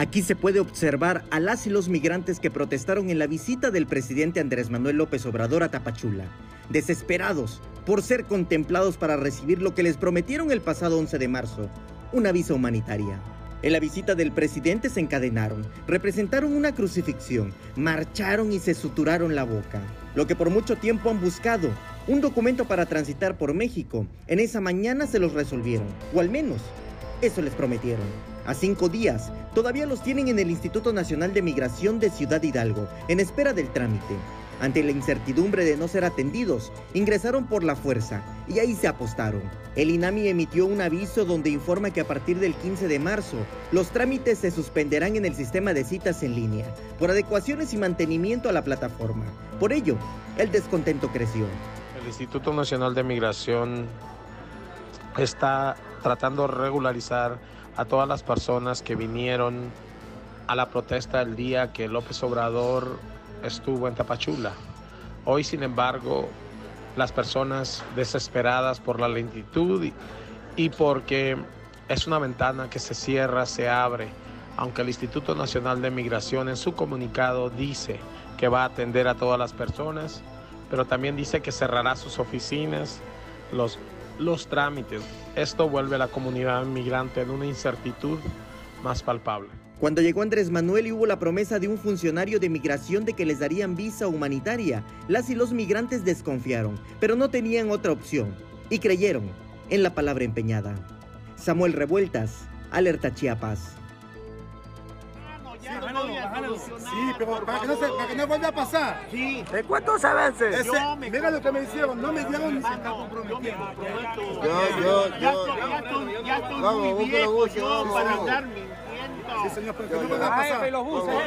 Aquí se puede observar a las y los migrantes que protestaron en la visita del presidente Andrés Manuel López Obrador a Tapachula, desesperados por ser contemplados para recibir lo que les prometieron el pasado 11 de marzo, una visa humanitaria. En la visita del presidente se encadenaron, representaron una crucifixión, marcharon y se suturaron la boca. Lo que por mucho tiempo han buscado, un documento para transitar por México, en esa mañana se los resolvieron, o al menos eso les prometieron. A cinco días, todavía los tienen en el Instituto Nacional de Migración de Ciudad Hidalgo, en espera del trámite. Ante la incertidumbre de no ser atendidos, ingresaron por la fuerza y ahí se apostaron. El INAMI emitió un aviso donde informa que a partir del 15 de marzo los trámites se suspenderán en el sistema de citas en línea por adecuaciones y mantenimiento a la plataforma. Por ello, el descontento creció. El Instituto Nacional de Migración está tratando de regularizar a todas las personas que vinieron a la protesta el día que López Obrador estuvo en Tapachula. Hoy, sin embargo, las personas desesperadas por la lentitud y, porque es una ventana que se cierra, se abre, aunque el Instituto Nacional de Migración en su comunicado dice que va a atender a todas las personas, pero también dice que cerrará sus oficinas, los, los trámites. Esto vuelve a la comunidad migrante en una incertidumbre más palpable. Cuando llegó Andrés Manuel y hubo la promesa de un funcionario de migración de que les darían visa humanitaria, las y los migrantes desconfiaron, pero no tenían otra opción y creyeron en la palabra empeñada. Samuel Revueltas, Alerta Chiapas. Sí, pero para que no, se, para que no vuelva a pasar. Sí. ¿De cuántos avances? Ese, mira lo que me hicieron, no me dieron ni Yo me comprometo. Yo, yo, Ya estoy, ya estoy, ya estoy Vamos, muy viejo yo vamos, para vamos. andar mintiendo. Sí, señor, pero que no vuelva a Ay, pasar. me lo Por favor.